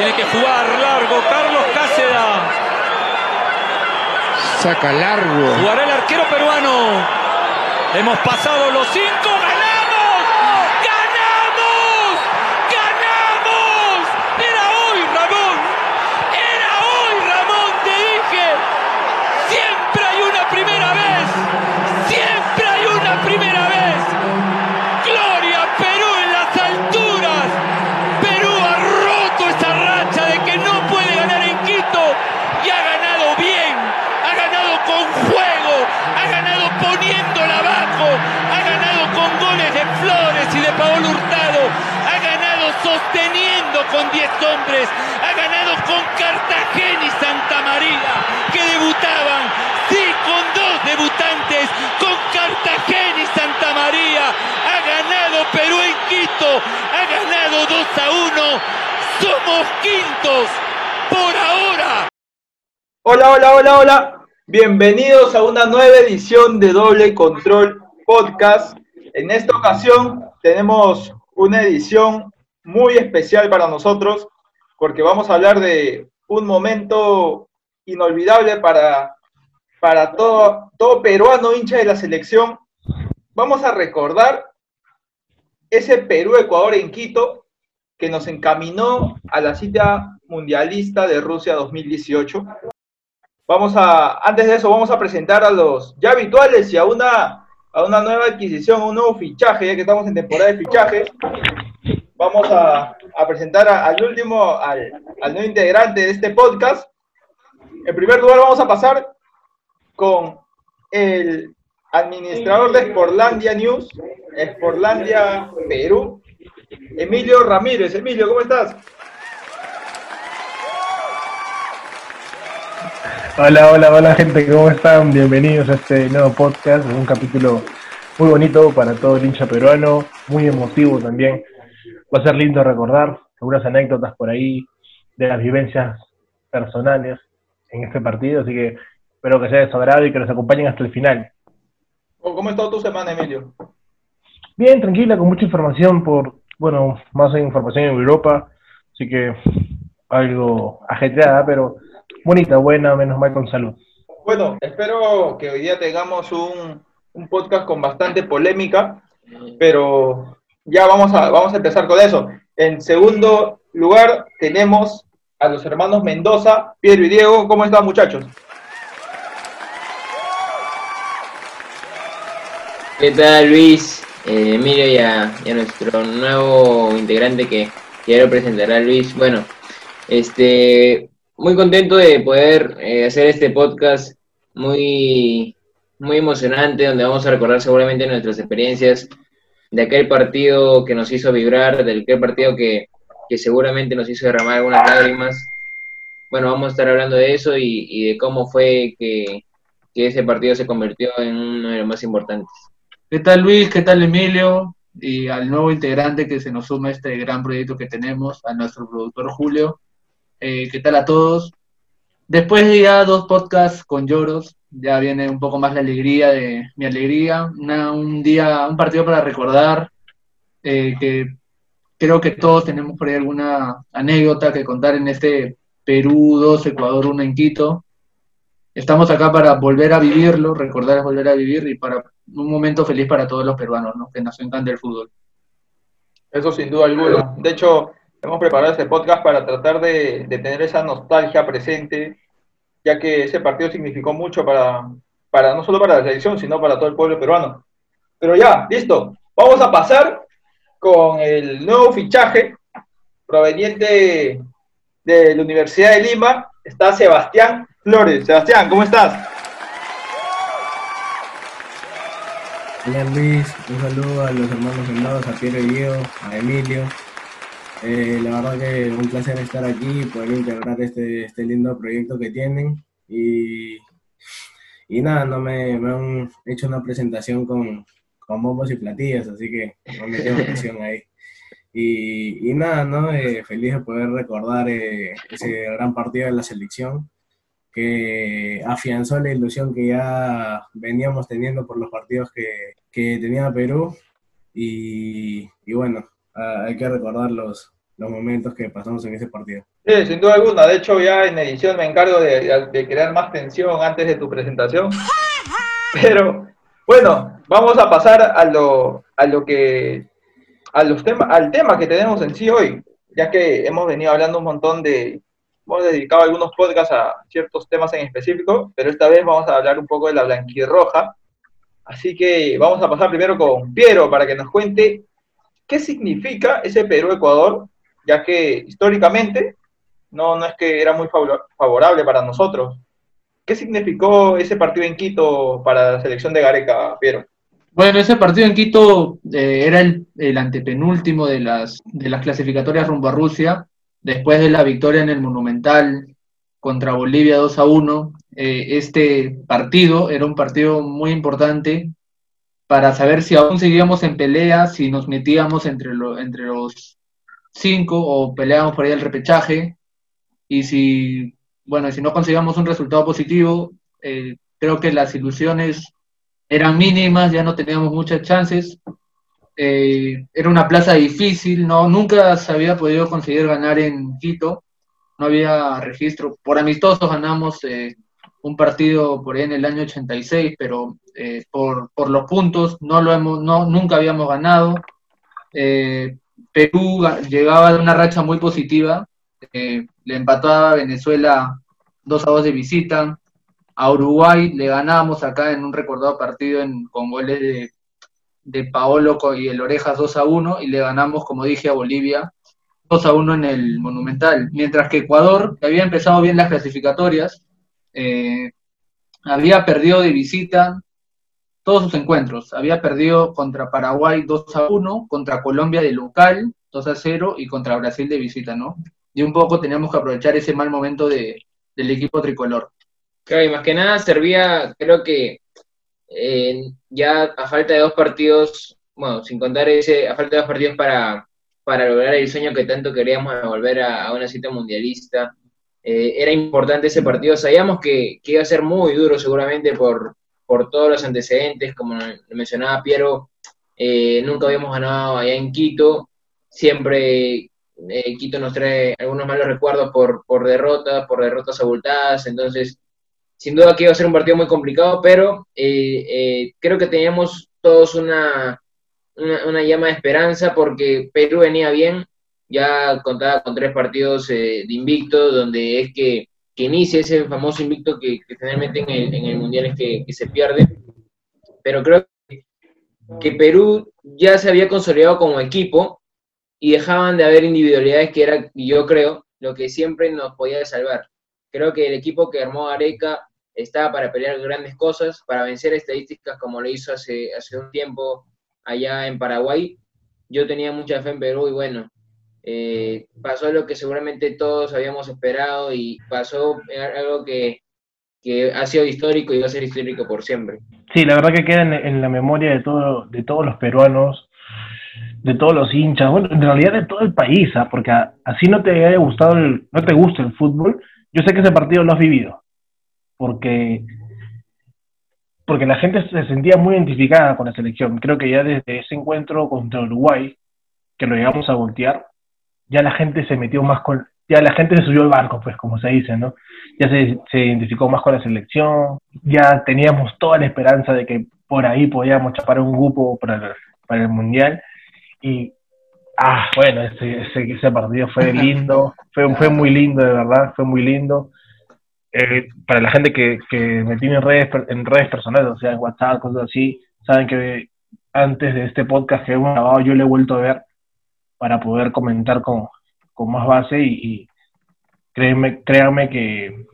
Tiene que jugar largo Carlos Cáceda. Saca largo. Jugará el arquero peruano. Hemos pasado los cinco. Con 10 hombres, ha ganado con Cartagena y Santa María, que debutaban, sí, con dos debutantes, con Cartagena y Santa María, ha ganado Perú en Quito, ha ganado 2 a 1, somos quintos, por ahora. Hola, hola, hola, hola. Bienvenidos a una nueva edición de Doble Control Podcast. En esta ocasión tenemos una edición muy especial para nosotros porque vamos a hablar de un momento inolvidable para, para todo, todo peruano hincha de la selección. Vamos a recordar ese Perú-Ecuador en Quito que nos encaminó a la cita mundialista de Rusia 2018. Vamos a, antes de eso, vamos a presentar a los ya habituales y a una, a una nueva adquisición, un nuevo fichaje, ya que estamos en temporada de fichajes. Vamos a, presentar al último, al, al nuevo integrante de este podcast. En primer lugar, vamos a pasar con el administrador de Sportlandia News, Sportlandia Perú, Emilio Ramírez. Emilio, ¿cómo estás? Hola, hola, hola gente, ¿cómo están? Bienvenidos a este nuevo podcast, un capítulo muy bonito para todo el hincha peruano, muy emotivo también. Va a ser lindo recordar algunas anécdotas por ahí de las vivencias personales en este partido, así que espero que sea de su agrado y que nos acompañen hasta el final. ¿Cómo ha estado tu semana, Emilio? Bien, tranquila, con mucha información por, bueno, más información en Europa, así que algo ajetreada, pero bonita, buena, menos mal con salud. Bueno, espero que hoy día tengamos un, un podcast con bastante polémica, pero ya vamos a, vamos a empezar con eso. En segundo lugar tenemos a los hermanos Mendoza, Piero y Diego. ¿Cómo están, muchachos? ¿Qué tal Luis? Eh, Emilio y a, a nuestro nuevo integrante que ya lo presentará Luis. Bueno, este, muy contento de poder eh, hacer este podcast muy, muy emocionante, donde vamos a recordar seguramente nuestras experiencias de aquel partido que nos hizo vibrar, de aquel partido que, que seguramente nos hizo derramar algunas lágrimas. Bueno, vamos a estar hablando de eso y, y de cómo fue que, que ese partido se convirtió en uno de los más importantes. ¿Qué tal Luis? ¿Qué tal Emilio? Y al nuevo integrante que se nos suma a este gran proyecto que tenemos, a nuestro productor Julio. Eh, ¿Qué tal a todos? Después de ya dos podcasts con lloros, ya viene un poco más la alegría de mi alegría. Una- un día, un partido para recordar, eh, que creo que todos tenemos por ahí alguna anécdota que contar en este Perú 2, Ecuador 1 en Quito. Estamos acá para volver a vivirlo, recordar es volver a vivir y para un momento feliz para todos los peruanos, ¿no? Que nos encanta el fútbol. Eso sin duda alguna. De hecho, hemos preparado este podcast para tratar de, de tener esa nostalgia presente, ya que ese partido significó mucho para, para no solo para la selección, sino para todo el pueblo peruano. Pero ya, listo. Vamos a pasar con el nuevo fichaje proveniente de la Universidad de Lima. Está Sebastián Flores. Sebastián, ¿cómo estás? Hola Luis, un saludo a los hermanos Mendoza, a Piero y Diego, a Emilio. Eh, la verdad que un placer estar aquí y poder integrar este, este lindo proyecto que tienen. Y, y nada, no me, me han hecho una presentación con, con bombos y platillas, así que no me quedo presión ahí. Y, y nada, ¿no? Eh, feliz de poder recordar eh, ese gran partido de la selección que afianzó la ilusión que ya veníamos teniendo por los partidos que, que tenía Perú. Y, y bueno, ah, hay que recordar los, los momentos que pasamos en ese partido. Sí, sin duda alguna. De hecho, ya en edición me encargo de, de crear más tensión antes de tu presentación. Pero bueno, vamos a pasar a lo, a lo que a los temas, al tema que tenemos en sí hoy, ya que hemos venido hablando un montón de, hemos dedicado algunos podcasts a ciertos temas en específico, pero esta vez vamos a hablar un poco de la blanquirroja. Así que vamos a pasar primero con Piero para que nos cuente qué significa ese Perú-Ecuador, ya que históricamente no, no es que era muy favorable para nosotros. ¿Qué significó ese partido en Quito para la selección de Gareca, Piero? Bueno, ese partido en Quito eh, era el, antepenúltimo de las, de las clasificatorias rumbo a Rusia, después de la victoria en el Monumental contra Bolivia 2 a 1. Eh, este partido era un partido muy importante para saber si aún seguíamos en pelea, si nos metíamos entre, lo, entre los cinco o peleábamos por ahí el repechaje, y si bueno, si no conseguíamos un resultado positivo, eh, creo que las ilusiones eran mínimas, ya no teníamos muchas chances. Eh, era una plaza difícil, no, nunca se había podido conseguir ganar en Quito, no había registro. Por amistosos ganamos eh, un partido por ahí en el año 86, pero eh, por, por, los puntos no lo hemos, no, nunca habíamos ganado. Eh, Perú llegaba de una racha muy positiva, le empató a Venezuela 2 a 2 de visita. A Uruguay le ganamos acá en un recordado partido en, con goles de, de Paolo y el Orejas 2 a 1 y le ganamos, como dije, a Bolivia 2 a 1 en el Monumental. Mientras que Ecuador, que había empezado bien las clasificatorias, eh, había perdido de visita todos sus encuentros. Había perdido contra Paraguay 2 a 1, contra Colombia de local 2 a 0 y contra Brasil de visita, ¿no? Y un poco teníamos que aprovechar ese mal momento de, del equipo tricolor. Claro, y más que nada servía, creo que eh, ya a falta de dos partidos, bueno, sin contar ese, a falta de dos partidos para, para lograr el sueño que tanto queríamos de volver a, a una cita mundialista, eh, era importante ese partido. Sabíamos que, que, iba a ser muy duro seguramente por, por todos los antecedentes, como mencionaba Piero, eh, nunca habíamos ganado allá en Quito, siempre eh, Quito nos trae algunos malos recuerdos por, por derrotas, por derrotas abultadas, entonces sin duda que iba a ser un partido muy complicado, pero eh, creo que teníamos todos una, una, una, llama de esperanza porque Perú venía bien, ya contaba con tres partidos eh, de invicto, donde es que, que, inicia ese famoso invicto que, que generalmente en el, en el, Mundial es que, se pierde, pero creo que, que Perú ya se había consolidado como equipo, y dejaban de haber individualidades que era, yo creo, lo que siempre nos podía salvar. Creo que el equipo que armó Areca estaba para pelear grandes cosas, para vencer estadísticas como lo hizo hace, hace un tiempo allá en Paraguay. Yo tenía mucha fe en Perú y bueno, eh, pasó lo que seguramente todos habíamos esperado y pasó algo que, que, ha sido histórico y va a ser histórico por siempre. Sí, la verdad que queda en, la memoria de, todo, de todos los peruanos de todos los hinchas, bueno, en realidad de todo el país, ¿ah? porque así no te haya gustado, el, no te gusta el fútbol, yo sé que ese partido lo has vivido, porque, porque la gente se sentía muy identificada con la selección. Creo que ya desde ese encuentro contra Uruguay, que lo llegamos a voltear, ya la gente se metió más con, ya la gente se subió al barco, pues como se dice, ¿no? Ya se, se identificó más con la selección, ya teníamos toda la esperanza de que por ahí podíamos chapar un grupo para el, para el Mundial y, ah, bueno, ese, ese, ese partido fue lindo, fue, fue muy lindo, de verdad, fue muy lindo. Eh, para la gente que, que me tiene en redes, en redes personales, o sea, en WhatsApp, cosas así, saben que antes de este podcast que hemos grabado yo le he vuelto a ver para poder comentar con, con más base y, y créanme, créanme que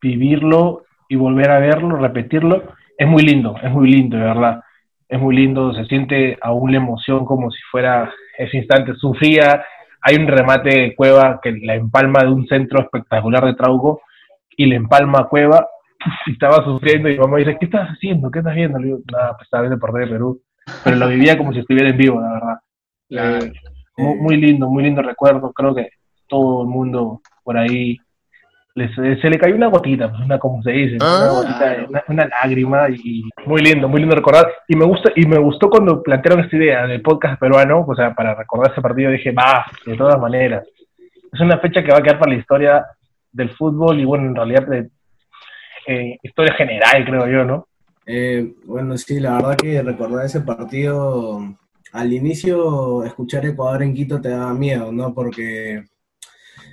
vivirlo y volver a verlo, repetirlo, es muy lindo, es muy lindo, de verdad es muy lindo, se siente aún la emoción como si fuera ese instante. Sufría, hay un remate de Cueva que la empalma de un centro espectacular de Trauco y le empalma a Cueva y estaba sufriendo y mi mamá dice, ¿qué estás haciendo? ¿Qué estás viendo? Le digo, nada, pues estaba viendo perder Perú. Pero lo vivía como si estuviera en vivo, la verdad. Claro. Eh, muy, muy lindo, muy lindo recuerdo. Creo que todo el mundo por ahí les- se le cayó una gotita, pues, una como se dice, una, gotita, una, una lágrima y muy lindo, muy lindo recordar. Y me gusta y me gustó cuando plantearon esta idea del podcast peruano, o sea, para recordar ese partido dije, va, de todas maneras. Es una fecha que va a quedar para la historia del fútbol y bueno, en realidad de eh, historia general, creo yo, ¿no? Eh, bueno, sí, la verdad que recordar ese partido, al inicio escuchar Ecuador en Quito te daba miedo, ¿no? Porque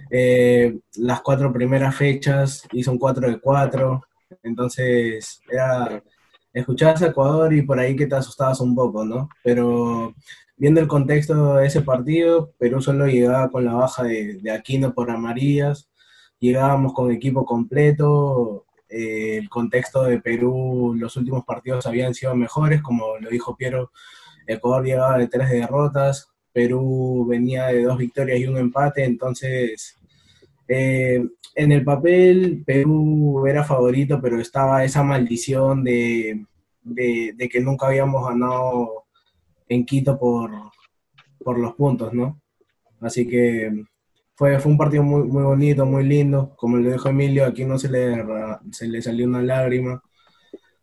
eh, las cuatro primeras fechas hizo un 4 de 4, entonces era, escuchabas a Ecuador y por ahí que te asustabas un poco, ¿no? Pero viendo el contexto de ese partido, Perú solo llegaba con la baja de, Aquino por amarillas, llegábamos con equipo completo, eh, el contexto de Perú, los últimos partidos habían sido mejores, como lo dijo Piero, Ecuador llegaba de tres derrotas, Perú venía de dos victorias y un empate, entonces eh, en el papel Perú era favorito, pero estaba esa maldición de, de, de que nunca habíamos ganado en Quito por, por los puntos, ¿no? Así que fue, fue un partido muy, muy bonito, muy lindo. Como le dijo Emilio, aquí no se le, se le salió una lágrima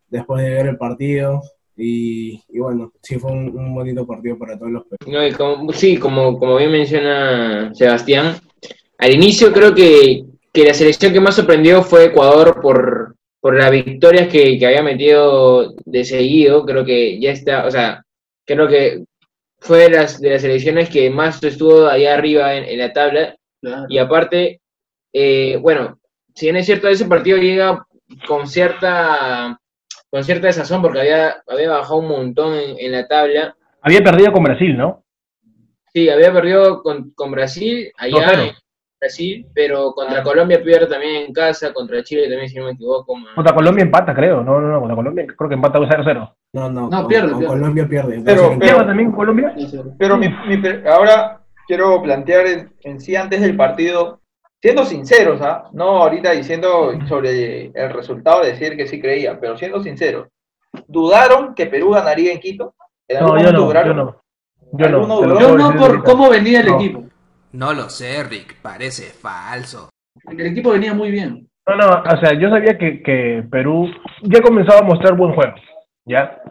después de ver el partido. Y, y bueno, sí fue un, un bonito partido para todos los. No, y como- sí, como, como bien menciona Sebastián, al inicio creo que, que la selección que más sorprendió fue Ecuador por, por las victorias que, que había metido de seguido. Creo que ya está, o sea, creo que fue de las, de las selecciones que más estuvo allá arriba en, en la tabla. Claro. Y aparte, eh, bueno, si bien es cierto, ese partido llega con cierta con cierta desazón porque había, había bajado un montón en, en la tabla. Había perdido con Brasil, ¿no? Sí, había perdido con, con Brasil, allá 2-0. en Brasil, pero contra Ah. Colombia pierde también en casa, contra Chile también, si no me equivoco. man. Contra Colombia empata, creo. No, no, no, contra Colombia creo que empata 0-0. No, no, No, con, pierde, con pierde. Colombia pierde. Pero- pero- ¿Lleva también Colombia? Pero mi, mi ahora quiero plantear en, en sí antes del partido, siendo sinceros, ¿ah? no ahorita diciendo sobre el resultado, decir que sí creía, pero siendo sinceros, ¿dudaron que Perú ganaría en Quito? ¿En algún No, yo no, yo no. Yo no. Yo no por cómo venía el No. equipo. No lo sé, Rick, parece falso. El equipo venía muy bien. No, no, o sea, yo sabía que, que Perú ya comenzaba a mostrar buen juego, ¿ya?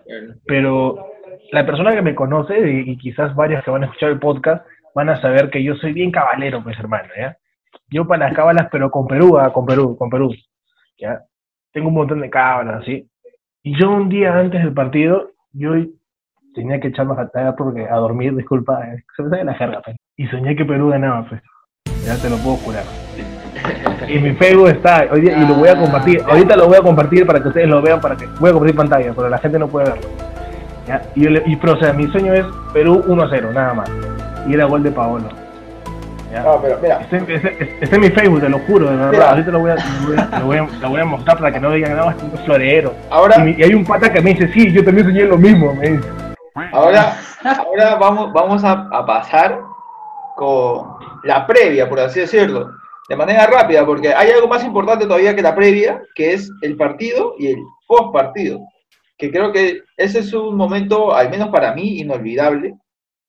Pero la persona que me conoce, y, y quizás varios que van a escuchar el podcast, van a saber que yo soy bien cabalero, pues hermano, ¿ya? Yo para las cábalas, pero con Perú, ah, con Perú, con Perú, ¿ya? Tengo un montón de cábalas, ¿sí? Y yo un día antes del partido, yo tenía que echarme a jatar porque a dormir, disculpa, eh, se me sale la jerga, pues. Y soñé que Perú ganaba, pues. Ya te lo puedo jurar. Y mi Facebook está, hoy día, y lo voy a compartir. Ahorita lo voy a compartir para que ustedes lo vean, para que voy a compartir pantalla, pero la gente no puede verlo. ¿Ya? Y, yo le- y, pero, o sea, mi sueño es Perú 1-0, nada más. Y era gol de Paolo. No, pero mira, Está en, está- está en mi Facebook, te lo juro, de verdad. Mira. Ahorita lo voy, a, lo, voy a, lo voy a- mostrar para que no digan nada que un florero. ahora, Y, y hay un pata que me dice, sí, yo también soñé lo mismo, me dice. ahora, ahora vamos, vamos a, a pasar con la previa, por así decirlo, de manera rápida, porque hay algo más importante todavía que la previa, que es el partido y el post partido, que creo que ese es un momento, al menos para mí, inolvidable,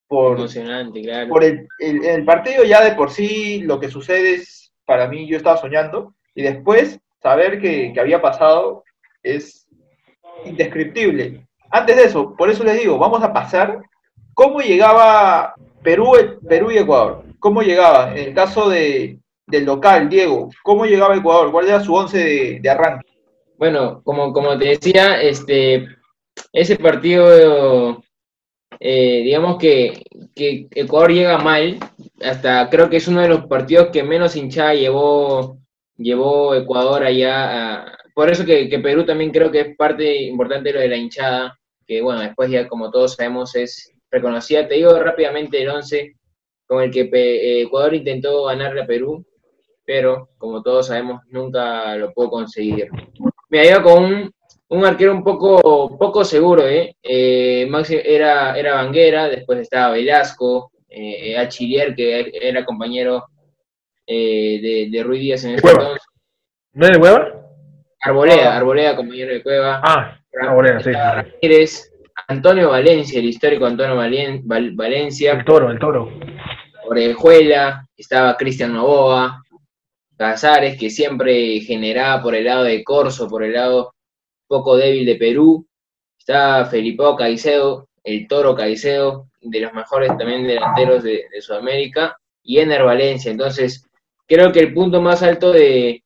por, Emocionante, claro. por el, el, el partido ya de por sí, lo que sucede es, para mí, yo estaba soñando, y después saber que, que había pasado es indescriptible. Antes de eso, por eso les digo, vamos a pasar cómo llegaba Perú, Perú y Ecuador. ¿Cómo llegaba? En el caso de, del local, Diego, ¿cómo llegaba Ecuador? ¿Cuál era su once de, de arranque? Bueno, como, como te decía, este, ese partido, eh, digamos que, que Ecuador llega mal, hasta creo que es uno de los partidos que menos hinchada llevó, llevó Ecuador allá. a- por eso que, que Perú también creo que es parte importante de lo de la hinchada, que bueno, después ya como todos sabemos es reconocida. Te digo rápidamente el 11 con el que eh, Ecuador intentó ganarle a Perú, pero como todos sabemos nunca lo pudo conseguir. Me iba con un, un arquero un poco, poco seguro, ¿eh? Eh, Maxi era, era Banguera, después estaba Velasco, eh, Achillier, que era compañero eh, de, de Ruiz Díaz en ese Cueva. entonces. ¿No es de hueva? Arboleda, Arboleda, compañero de Cueva. Ah, Arboleda, sí. Ramírez, Antonio Valencia, el histórico Antonio Valen- Val- Valencia, El toro, el toro. Orejuela, estaba Cristian Novoa, Casares, que siempre generaba por el lado de Corso, por el lado poco débil de Perú. Está Felipe Caicedo, el Toro Caicedo, de los mejores también delanteros de, de Sudamérica, y Ener Valencia. Entonces, creo que el punto más alto de,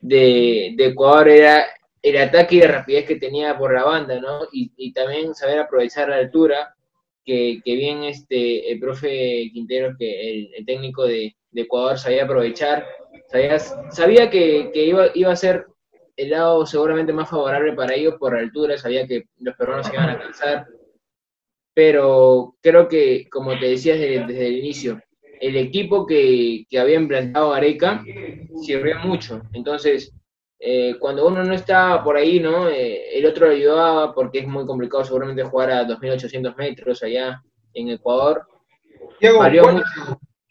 de, de Ecuador era el ataque y la rapidez que tenía por la banda, ¿no? Y, y también saber aprovechar la altura, que, que, bien este, el profe Quintero, que el, el técnico de, de, Ecuador, sabía aprovechar, sabía, sabía que, que, iba, iba a ser el lado seguramente más favorable para ellos por altura, sabía que los peruanos se iban a cansar, pero creo que, como te decías desde, desde el inicio, el equipo que, que había implantado Areca sirvió mucho, entonces eh, cuando uno no está por ahí, ¿no? Eh, el otro lo ayudaba porque es muy complicado seguramente jugar a 2.800 metros allá en Ecuador. Diego, ¿cuál,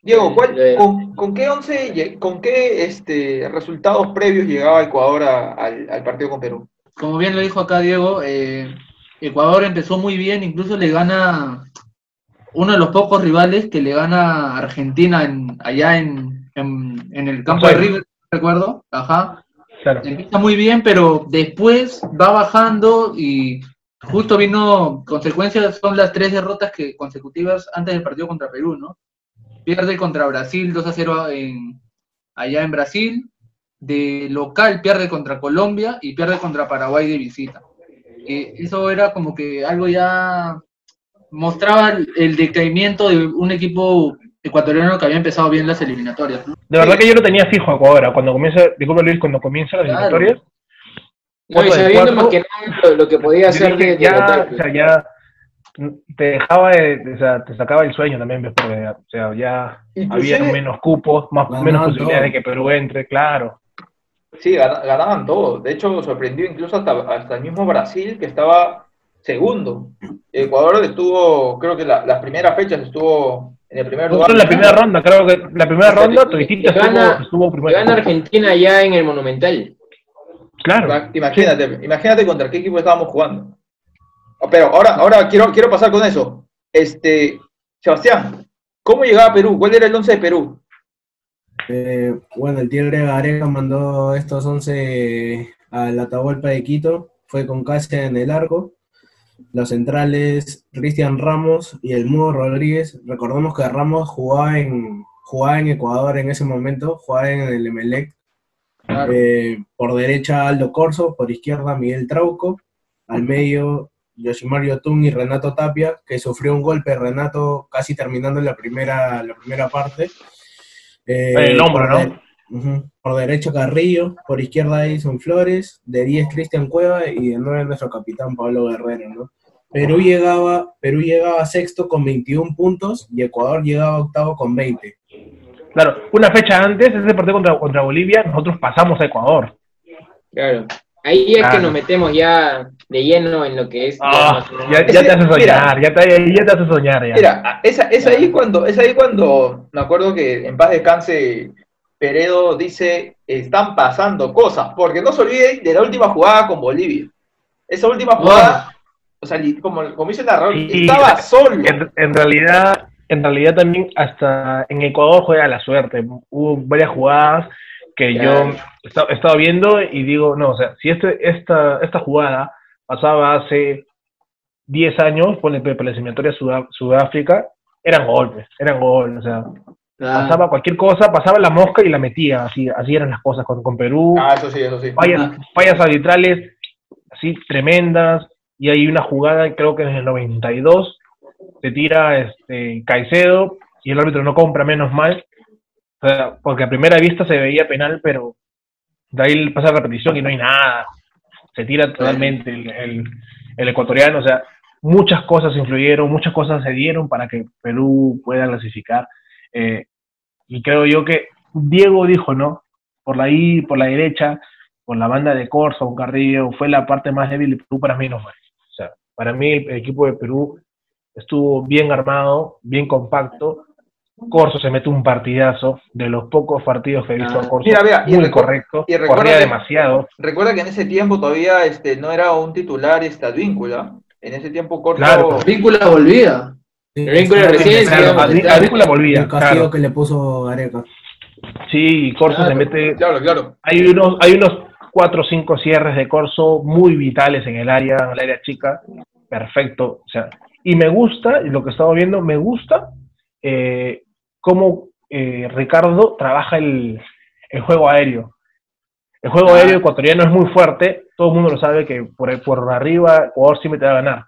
Diego ¿cuál, de... con, con, qué once, con qué este, resultados previos llegaba Ecuador a, al, al, partido con Perú? Como bien lo dijo acá Diego, eh, Ecuador empezó muy bien, incluso le gana uno de los pocos rivales que le gana a Argentina en, allá en, en, en el campo de River, recuerdo, ajá Claro. Empieza muy bien, pero después va bajando y justo vino consecuencias, son las tres derrotas que consecutivas antes del partido contra Perú, ¿no? Pierde contra Brasil 2 a 0 en, allá en Brasil, de local pierde contra Colombia y pierde contra Paraguay de visita. Eh, eso era como que algo ya mostraba el decaimiento de un equipo ecuatoriano que había empezado bien las eliminatorias. ¿no? De verdad que yo lo tenía fijo ahora, cuando comienza, disculpa Luis, cuando comienza las claro. eliminatorias. No, y sabiendo más que nada lo que podía hacer de, ya, de o sea, ya te dejaba de, o sea, te sacaba el sueño también, ¿ves? porque o sea, ya había menos cupos, más, menos posibilidades de que Perú entre, claro. Sí, ganaban todo. De hecho, sorprendió incluso hasta, hasta el mismo Brasil, que estaba segundo. Ecuador estuvo, creo que la, las primeras fechas estuvo en el primer lugar. en la primera ronda, creo que la primera ronda, Toditita gana, estuvo, estuvo primero. Gana Argentina ya en el Monumental. Claro. Imagínate, imagínate contra qué equipo estábamos jugando. Pero ahora, ahora quiero, quiero pasar con eso. Este, Sebastián, ¿cómo llegaba a Perú? ¿Cuál era el 11 de Perú? Eh, bueno, el Tigre Gareca mandó estos 11 a la Atahualpa de Quito, fue con Casia en el arco, los centrales Cristian Ramos y el Mudo Rodríguez. Recordemos que Ramos jugaba en, jugaba en Ecuador en ese momento, jugaba en el Emelec. Claro. Eh, por derecha Aldo Corso, por izquierda Miguel Trauco, al medio Yoshimaru Tun y Renato Tapia, que sufrió un golpe Renato casi terminando la primera, la primera parte. Eh, el hombro, ¿no? De, uh -huh. Por derecha Carrillo, por izquierda Edison Flores, de 10 Cristian Cueva y de 9 nuestro capitán Pablo Guerrero, ¿no? Perú llegaba, Perú llegaba sexto con 21 puntos y Ecuador llegaba octavo con 20. Claro, una fecha antes, ese partido contra, contra Bolivia, nosotros pasamos a Ecuador. Claro. Ahí es claro. que nos metemos ya de lleno en lo que es. Oh, ya, ya, te hace soñar, mira, ya, te, ya te hace soñar. Ya. Mira, es, es, ahí cuando, es ahí cuando me acuerdo que en paz descanse Peredo dice: están pasando cosas, porque no se olviden de la última jugada con Bolivia. Esa última jugada. Oh o sea, como, como dice el narrador, y, estaba solo. En, en, realidad, en realidad también hasta en Ecuador juega la suerte. Hubo varias jugadas que yo he estado viendo y digo, no, o sea, si este, esta, esta jugada pasaba hace 10 años, por la eliminatoria Sudá, Sudáfrica, eran golpes, eran goles, o sea, pasaba cualquier cosa, pasaba la mosca y la metía, así, así eran las cosas con, con Perú. Ah, eso sí, eso sí. Fallas, fallas arbitrales así tremendas, y hay una jugada, creo que en el 92, se tira este, Caicedo y el árbitro no compra, menos mal, o sea, porque a primera vista se veía penal, pero de ahí pasa la repetición y no hay nada, se tira totalmente el, el, el ecuatoriano, o sea, muchas cosas influyeron, muchas cosas se dieron para que Perú pueda clasificar, eh, y creo yo que Diego dijo, ¿no? Por la I, por la derecha, por la banda de Corso, un Carrillo, fue la parte más débil de Perú para mí, no fue. Para mí el equipo de Perú estuvo bien armado, bien compacto. Corso se mete un partidazo, de los pocos partidos que he visto ah, Corso, mira, mira, muy y correcto, y corría que, demasiado. Recuerda que en ese tiempo todavía este, no era un titular esta víncula, en ese tiempo Corso... Claro. Víncula volvía. Recién, Advíncula volvía. El castigo claro. que le puso Gareca. Sí, y Corso se mete. Claro, claro. Hay unos, hay unos cuatro o cinco cierres de Corso muy vitales en el área, en el área chica. Perfecto. O sea, y me gusta, lo que estaba viendo, me gusta eh, cómo eh, Ricardo trabaja el, el juego aéreo. El juego aéreo ecuatoriano es muy fuerte, todo el mundo lo sabe que por, por arriba Ecuador siempre te va a ganar.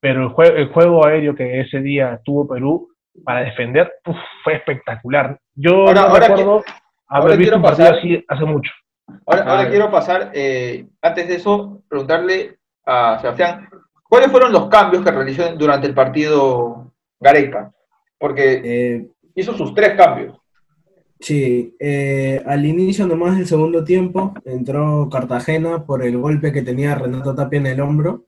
Pero el, jue- el juego aéreo que ese día tuvo Perú para defender uf, fue espectacular. Yo Ahora- no ahora recuerdo ahora haber visto quiero un partido pasar- así hace mucho. Ahora, ahora Claro. quiero pasar, eh, antes de eso, preguntarle a Sebastián, ¿cuáles fueron los cambios que realizó durante el partido Gareca? Porque Eh, hizo sus tres cambios. Sí, eh, al inicio nomás del segundo tiempo entró Cartagena por el golpe que tenía Renato Tapia en el hombro.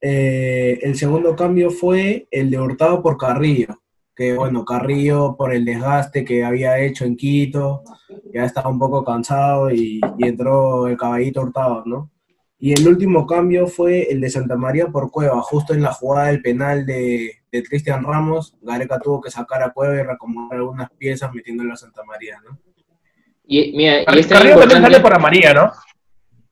Eh, el segundo cambio fue el de Hurtado por Carrillo, que bueno, Carrillo por el desgaste que había hecho en Quito, ya estaba un poco cansado y, y entró el caballito Hurtado, ¿no? Y el último cambio fue el de Santa María por Cueva, justo en la jugada del penal de, de Cristian Ramos, Gareca tuvo que sacar a Cueva y recomodar algunas piezas metiéndolo a Santa María, ¿no? Y, mira, y es tan Carrillo también sale por María, ¿no?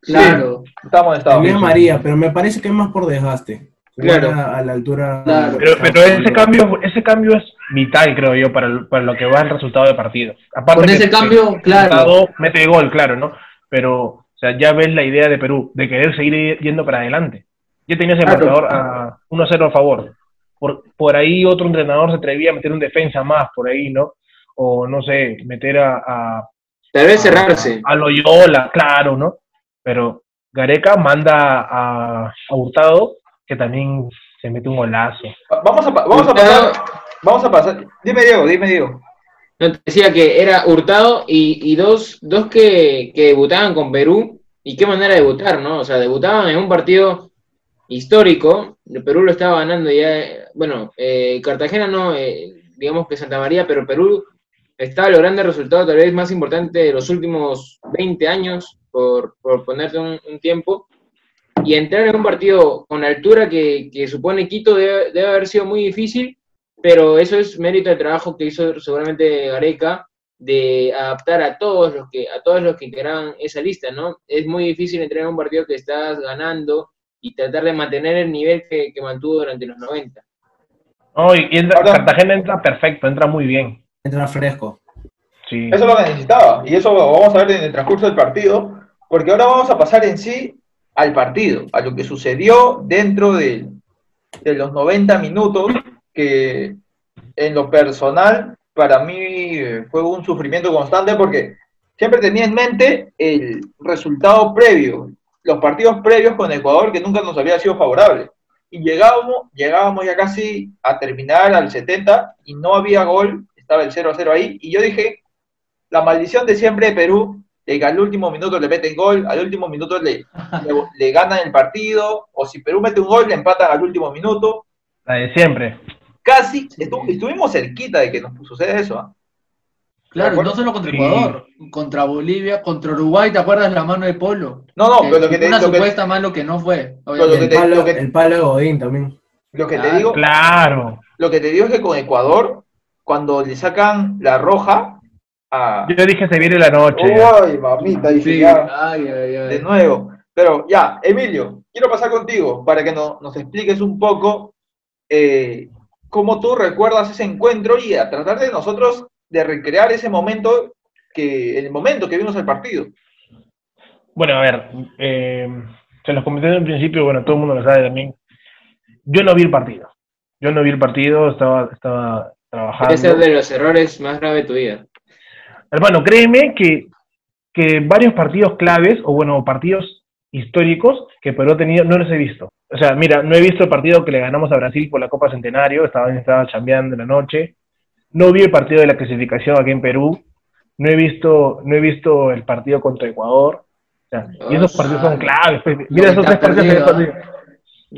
Claro. Estamos en estado. También María, pero me parece que es más por desgaste. Claro. A, a la altura. Claro. Pero, pero ese cambio, ese cambio es vital, creo yo, para, el- para lo que va el resultado de partido. Aparte Con que- ese cambio, que claro. Hurtado mete gol, claro, ¿no? Pero, sea, ya ves la idea de Perú, de querer seguir yendo para adelante. Ya tenías el Claro. marcador a 1-0 a favor. Por, por ahí otro entrenador se atrevía a meter un defensa más, por ahí, ¿no? O, no sé, meter a, a, Tal vez cerrarse. a Loyola, claro, ¿no? Pero Gareca manda a, a Hurtado, que también se mete un golazo. Vamos a, vamos a pasar, vamos a pasar. Dime Diego, dime Diego. No, te decía que era Hurtado y, y dos, dos que, que debutaban con Perú. Y qué manera de debutar, ¿no? O sea, debutaban en un partido histórico. Perú lo estaba ganando ya. Bueno, eh, Cartagena no, eh, digamos que Santa María, pero Perú estaba logrando el resultado tal vez más importante de los últimos 20 años, por, por ponerte un, un tiempo. Y entrar en un partido con altura que, que supone Quito debe, debe haber sido muy difícil pero eso es mérito del trabajo que hizo seguramente Gareca de adaptar a todos los que a todos los que integraban esa lista, ¿no? Es muy difícil entrar en un partido que estás ganando y tratar de mantener el nivel que, que mantuvo durante los 90. No, y, entra- Cartagena entra perfecto, entra muy bien. Entra fresco. Sí. Eso es lo que necesitaba. Y eso lo vamos a ver en el transcurso del partido. Porque ahora vamos a pasar en sí al partido, a lo que sucedió dentro de, de los 90 minutos, que en lo personal para mí eh, fue un sufrimiento constante porque siempre tenía en mente el resultado previo, los partidos previos con Ecuador que nunca nos había sido favorable. Y llegábamos, llegábamos ya casi a terminar al 70 y no había gol, estaba el 0 a 0 ahí. Y yo dije, la maldición de siempre de Perú, de que al último minuto le meten gol, al último minuto le, le, le ganan el partido, o si Perú mete un gol, le empatan al último minuto. La de siempre. Casi estu- estuvimos cerquita de que nos suceda eso. ¿ah? Claro, no solo contra Sí. Ecuador, contra Bolivia, contra Uruguay, ¿te acuerdas la mano de Polo? No, no, pero lo que te, una lo que, supuesta mano que no fue. lo El que te- palo, lo que- el palo de Godín también. lo que te digo, Claro. lo que te digo es que con Ecuador, cuando le sacan la roja a... Yo dije se viene la noche. Uy, mamita, dije Sí, ya. ay, ay, ay. de nuevo. Pero ya, Emilio, quiero pasar contigo para que no- nos expliques un poco eh, cómo tú recuerdas ese encuentro y a tratar de nosotros de recrear ese momento que el momento que vimos el partido. Bueno, a ver, eh, se los comenté en un principio, bueno, todo el mundo lo sabe también. Yo no vi el partido. Yo no vi el partido, estaba, estaba trabajando. Ese es de los errores más graves de tu vida. Hermano, créeme que, que varios partidos claves, o bueno, partidos históricos que Perú ha tenido, no los he visto. O sea, mira, no he visto el partido que le ganamos a Brasil por la Copa Centenario, estaba, estaba chambeando en la noche. No vi el partido de la clasificación aquí en Perú. No he visto, no he visto el partido contra Ecuador. O sea, y esos Ah, partidos son claves. pues. Mira esos tres partidos. Entonces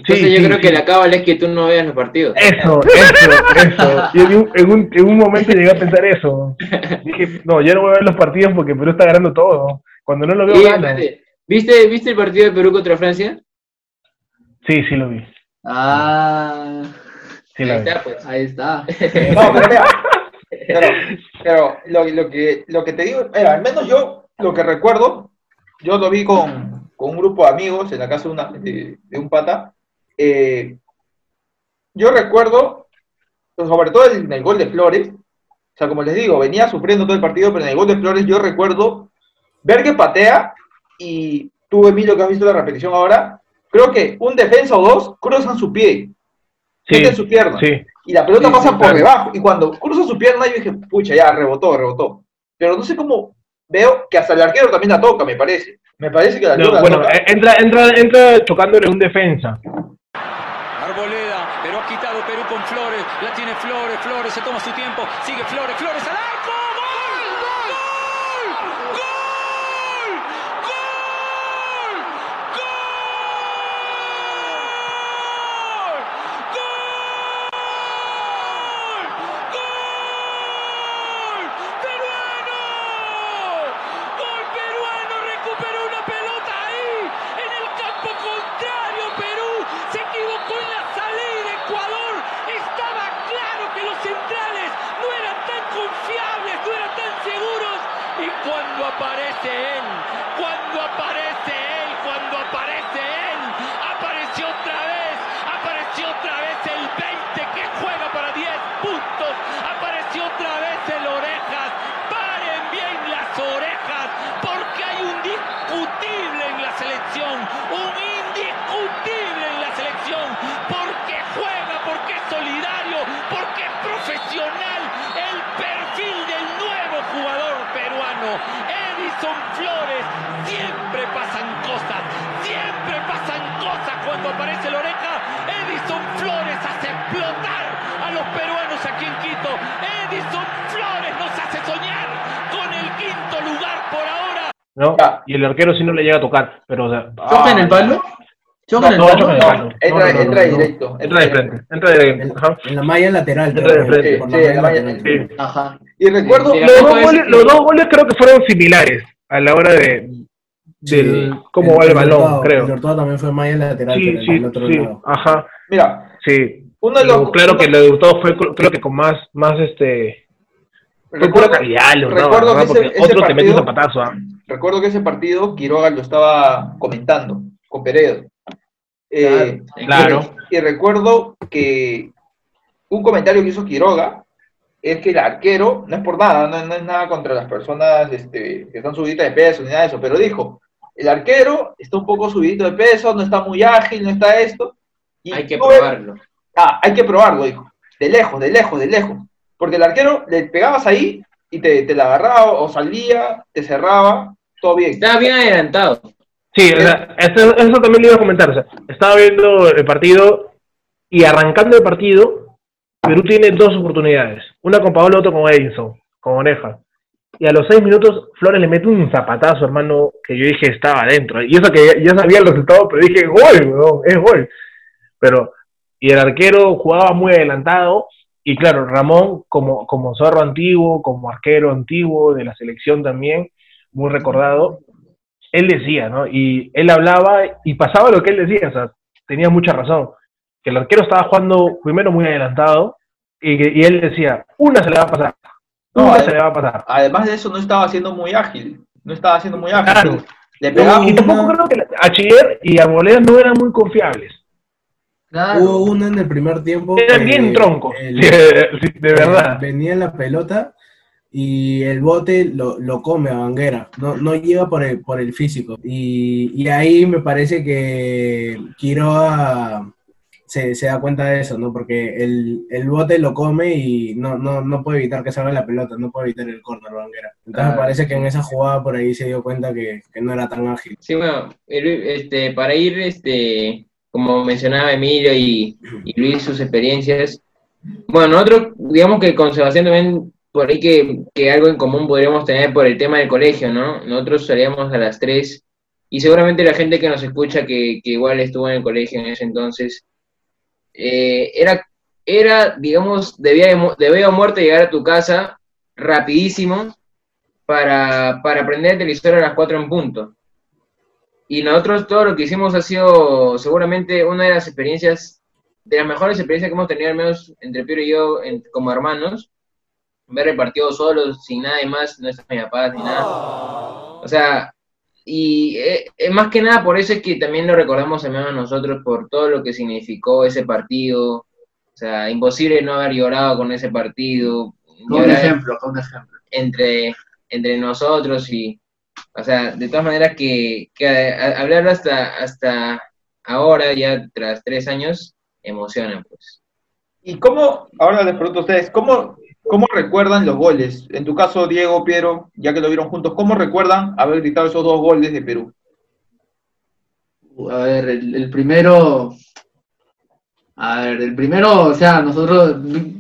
Sí, yo sí, creo sí. que la cábala es que tú no veas los partidos. Eso, eso, eso. Y en un, en, un, en un momento llegué a pensar eso. Dije, no, yo no voy a ver los partidos porque Perú está ganando todo. Cuando no lo veo, gana. ¿Viste, ¿Viste el partido de Perú contra Francia? Sí, sí lo vi. Ah, Sí Ahí está, pues. ahí está. No, pero mira, Pero, pero lo, lo que, lo que te digo, mira, al menos yo, lo que recuerdo, yo lo vi con, con un grupo de amigos en la casa de, una- de- de un pata. eh, yo recuerdo, pues, sobre todo en el gol de Flores, o sea, como les digo, venía sufriendo todo el partido, pero en el gol de Flores yo recuerdo ver que patea y tú, Emilio, que has visto la repetición ahora, creo que un defensa o dos cruzan su pie, Sí, su pierna sí. y la pelota Sí, pasa sí, por claro. debajo. Y cuando cruza su pierna, yo dije, pucha, ya, rebotó, rebotó. Pero no sé cómo veo que hasta el arquero también la toca, me parece. Me parece que arquero No, la bueno, toca. entra, entra, entra chocándole un defensa. Arboleda, pero ha quitado Perú con Flores. La tiene Flores, Flores se toma su tiempo. Sigue Flores, Flores al arco. ¡Gol! ¡Gol! ¡Gol! ¡Gol! ¡Gol! ¡Gol! ¡Gol! ¡Peruano! ¡Gol peruano! Recuperó una pelota ahí, en el campo contrario. Perú se equivocó en la salida. Ecuador estaba claro que los centrales no eran tan confiables, no eran tan seguros. Y cuando aparece él, cuando aparece él, cuando aparece él, apareció otra vez, apareció otra vez el 20 que juega para 10 puntos, apareció otra vez el orejas. Paren bien las orejas, porque hay un discutible en la un indiscutible en la selección, porque juega, porque es solidario, porque es profesional, el perfil del nuevo jugador peruano, Edison Flores, siempre pasan cosas, siempre pasan cosas cuando aparece la oreja, Edison Flores hace explotar a los peruanos aquí en Quito, Edison Flores nos hace soñar con el quinto lugar por ahora. ¿No? Ya. Y el arquero sí no le llega a tocar, pero o sea, ¿Choca en el palo? ¿Choca en el No, palo? choca en el No, palo. entra, entra directo. entra de frente, entra de ajá. En la malla lateral. Entra de frente. Sí, en la malla- lateral. Sí. Ajá. Y recuerdo, Sí, Los dos, goles, los dos goles creo que fueron similares a la hora de del Sí. cómo va el, balón, Hurtado- creo. El Hurtado también fue malla lateral, Sí, sí, del otro sí, lado. ajá, mira, sí. uno de los... claro que lo de Hurtado fue cr- creo que con más, más este, fue pura recuerdo, calidad, lo recuerdo que ese- porque ese otro te mete un partido- zapatazo, ¿ah? Recuerdo que ese partido Quiroga lo estaba comentando con Peredo. Eh, Claro. Y, y recuerdo que un comentario que hizo Quiroga es que el arquero, no es por nada, no, no es nada contra las personas este, que están subiditas de peso ni nada de eso, pero dijo, el arquero está un poco subidito de peso, no está muy ágil, no está esto. y Hay que probarlo. Ah, hay que probarlo, dijo. De lejos, de lejos, de lejos. Porque el arquero le pegabas ahí y te, te la agarraba o salía, te cerraba, todo bien. Estaba bien adelantado. Sí, o sea, eso, eso también le iba a comentar. O sea, estaba viendo el partido y arrancando el partido, Perú tiene dos oportunidades. Una con Paolo, otra con Edison, con Oreja. Y a los seis minutos, Flores le mete un zapatazo, hermano, que yo dije estaba adentro. Y eso que ya, ya sabía el resultado, pero dije, gol, weón, es gol. Pero, y el arquero jugaba muy adelantado. Y claro, Ramón, como, como zorro antiguo, como arquero antiguo de la selección también, muy recordado, él decía, ¿no? Y él hablaba y pasaba lo que él decía, o sea, tenía mucha razón. Que el arquero estaba jugando primero muy adelantado y, y él decía, una se le va a pasar, No, una se le va a pasar. Además de eso, no estaba siendo muy ágil. No estaba siendo muy ágil. Claro. Le pegaba. Y tampoco creo que Achiller y Arboleda no eran muy confiables. Claro. Hubo uno en el primer tiempo. Eran que bien troncos, el- sí, sí, de verdad. Venía la pelota y el bote lo, lo come a Banguera. No, no llega por el, por el físico. Y, y ahí me parece que Quiroga se, se da cuenta de eso, ¿no? Porque el, el bote lo come y no, no, no puede evitar que salga la pelota, no puede evitar el córner Banguera. Entonces me parece que en esa jugada por ahí se dio cuenta que, que no era tan ágil. Sí, bueno, este, para ir, este, como mencionaba Emilio y, Luis, sus experiencias. Bueno, nosotros, digamos que con Sebastián también, por ahí que, que algo en común podríamos tener por el tema del colegio, ¿no? Nosotros salíamos a las 3 y seguramente la gente que nos escucha que, que igual estuvo en el colegio en ese entonces, eh, era, era, digamos, de vida, de muerte llegar a tu casa rapidísimo para, para aprender el televisor a las 4 en punto. Y nosotros todo lo que hicimos ha sido seguramente una de las experiencias, de las mejores experiencias que hemos tenido, al menos entre Piero y yo, en- como hermanos, ver el partido solo, sin nada más, no está mi papá ni nada. O sea, y eh, eh, más que nada por eso es que también lo recordamos a nosotros por todo lo que significó ese partido. O sea, imposible no haber llorado con ese partido. Un Llorar ejemplo, un ejemplo. entre, entre nosotros y, o sea, de todas maneras que, que hablarlo hasta, hasta ahora, ya tras tres años, emociona, pues. ¿Y cómo, ahora les pregunto a ustedes, ¿cómo, cómo recuerdan los goles? En tu caso, Diego, Piero, ya que lo vieron juntos, ¿cómo recuerdan haber gritado esos dos goles de Perú? A ver, el, el primero. A ver, el primero, o sea, nosotros.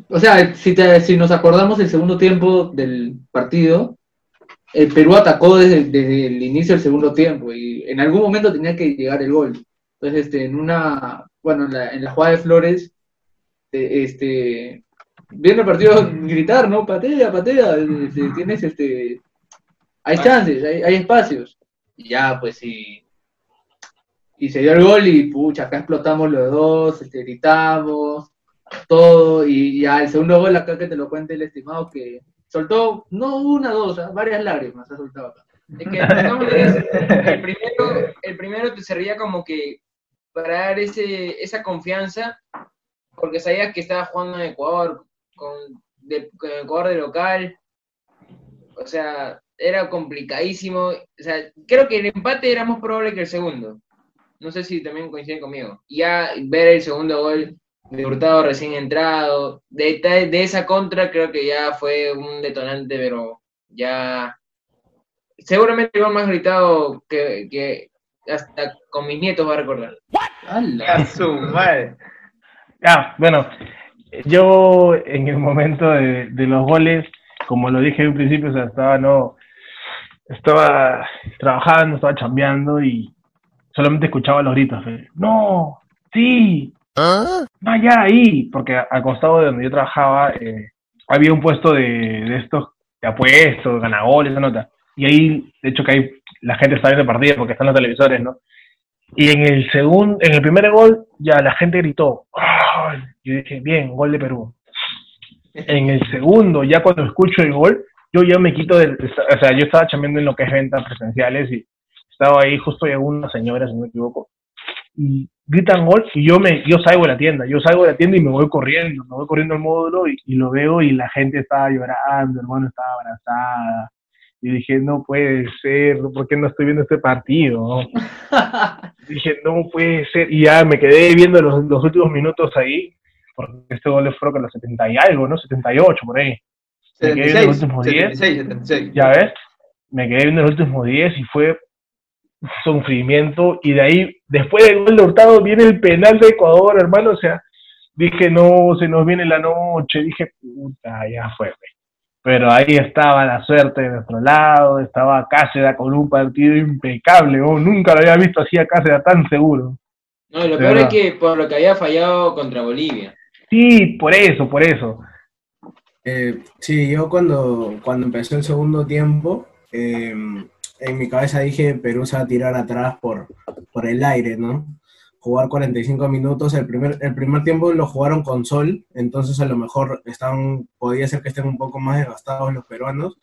O sea, si, te- si nos acordamos el segundo tiempo del partido, el Perú atacó desde, desde el inicio del segundo tiempo y en algún momento tenía que llegar el gol. Entonces, este, en una. Bueno, en la, en la jugada de Flores, eh, este. Viendo el partido gritar, ¿no? Patea, patea. este, tienes este. Hay chances, hay, hay espacios. Y ya, pues sí y se dio el gol y pucha, acá explotamos los dos, este, gritamos, todo, y ya el segundo gol acá que te lo cuente el estimado que soltó, no una, dos, ah, varias lágrimas ha soltado acá. Es que, el primero, el primero te servía como que para dar ese, esa confianza, porque sabías que estaba jugando en Ecuador, con, de, con Ecuador de local, o sea, era complicadísimo, o sea, creo que el empate era más probable que el segundo, no sé si también coinciden conmigo, y ya ver el segundo gol de Hurtado recién entrado, de, de esa contra creo que ya fue un detonante, pero ya seguramente el gol más gritado que, que hasta con mis nietos va a recordar. ¡Hala! A su madre. Ah, bueno, yo en el momento de, de los goles, como lo dije en un principio, o sea, estaba no, estaba trabajando, estaba chambeando y solamente escuchaba los gritos no, sí, vaya ahí, porque al costado de donde yo trabajaba eh, había un puesto de, de estos de apuestos, ganagoles, esa nota, y ahí, de hecho que ahí la gente está viendo partido porque están los televisores, ¿no? Y en el segundo, en el primer gol, ya la gente gritó. Yo dije, bien, gol de Perú. En el segundo, ya cuando escucho el gol, yo ya me quito del. O sea, yo estaba chambeando en lo que es ventas presenciales y estaba ahí, justo llegó una señora, si no me equivoco, y gritan gol y yo me yo salgo de la tienda. Yo salgo de la tienda y me voy corriendo, me voy corriendo al módulo y, y lo veo y la gente estaba llorando, hermano estaba abrazada. Y dije, no puede ser, ¿por qué no estoy viendo este partido? dije, no puede ser. Y ya me quedé viendo los, los últimos minutos ahí, porque este gol fue con los 70 y algo, ¿no? 78 por ahí. Me quedé los 76, últimos 10. 76, 76. Ya ves, me quedé viendo los últimos 10 y fue sufrimiento. Y de ahí, después del gol de Hurtado, viene el penal de Ecuador, hermano. O sea, dije, no, se nos viene la noche. Dije, puta, ya fue. Pero ahí estaba la suerte de nuestro lado, estaba Cáceres con un partido impecable. oh, nunca lo había visto así a Cáceres tan seguro. No, y lo De peor es que por lo que había fallado contra Bolivia. Sí, por eso, por eso. Eh, sí, yo cuando, cuando empezó el segundo tiempo, eh, en mi cabeza dije Perú se va a tirar atrás por, por el aire, ¿no? Jugar 45 minutos, el primer, el primer tiempo lo jugaron con sol, entonces a lo mejor están, podía ser que estén un poco más desgastados los peruanos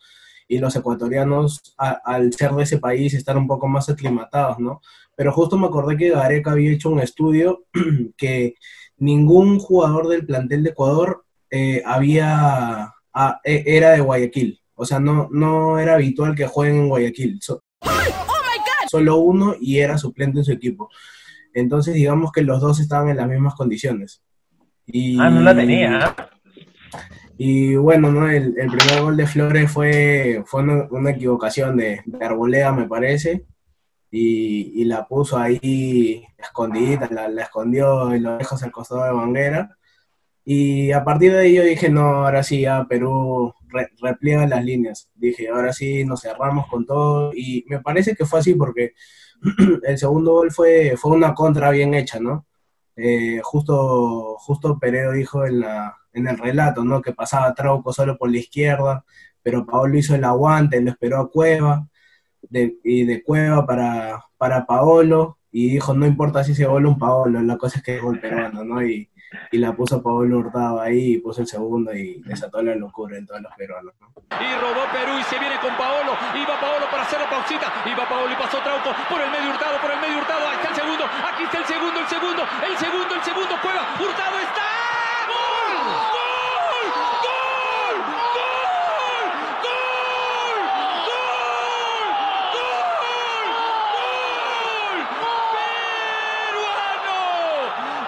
y los ecuatorianos, a- al ser de ese país, están un poco más aclimatados, ¿no? Pero justo me acordé que Gareca había hecho un estudio que ningún jugador del plantel de Ecuador eh, había ah, e- era de Guayaquil. O sea, no, no era habitual que jueguen en Guayaquil. So- solo uno y era suplente en su equipo. Entonces, digamos que los dos estaban en las mismas condiciones. Y, Ah, no la tenía. Y bueno, ¿no? El, el primer gol de Flores fue, fue una, una equivocación de, de Arboleda, me parece. Y, y la puso ahí escondidita, la, la escondió en los lejos al costado de Banguera. Y a partir de ahí yo dije, no, ahora sí, ya Perú re- repliega las líneas. Dije, ahora sí nos cerramos con todo. Y me parece que fue así porque el segundo gol fue, fue una contra bien hecha, ¿no? Eh, justo, justo Peredo dijo en, la, en el relato, ¿no? Que pasaba Trauco solo por la izquierda, pero Paolo hizo el aguante, lo esperó a Cueva, de, y de Cueva para, para Paolo, y dijo, no importa si se gol un Paolo, la cosa es que es gol peruano, ¿no? Y, y la puso Pablo Hurtado ahí, y puso el segundo y desató la locura en todos los peruanos. ¿no? Y robó Perú y se viene con Paolo. Iba Paolo para hacer la pausita. Iba Paolo y pasó Trauco por el medio Hurtado, por el medio Hurtado. Ahí está el segundo. Aquí está el segundo, el segundo, el segundo, el segundo. Juega. Hurtado está. ¡Gol! ¡Gol! ¡Gol! ¡Gol! ¡Gol! ¡Gol! ¡Gol! ¡Peruano!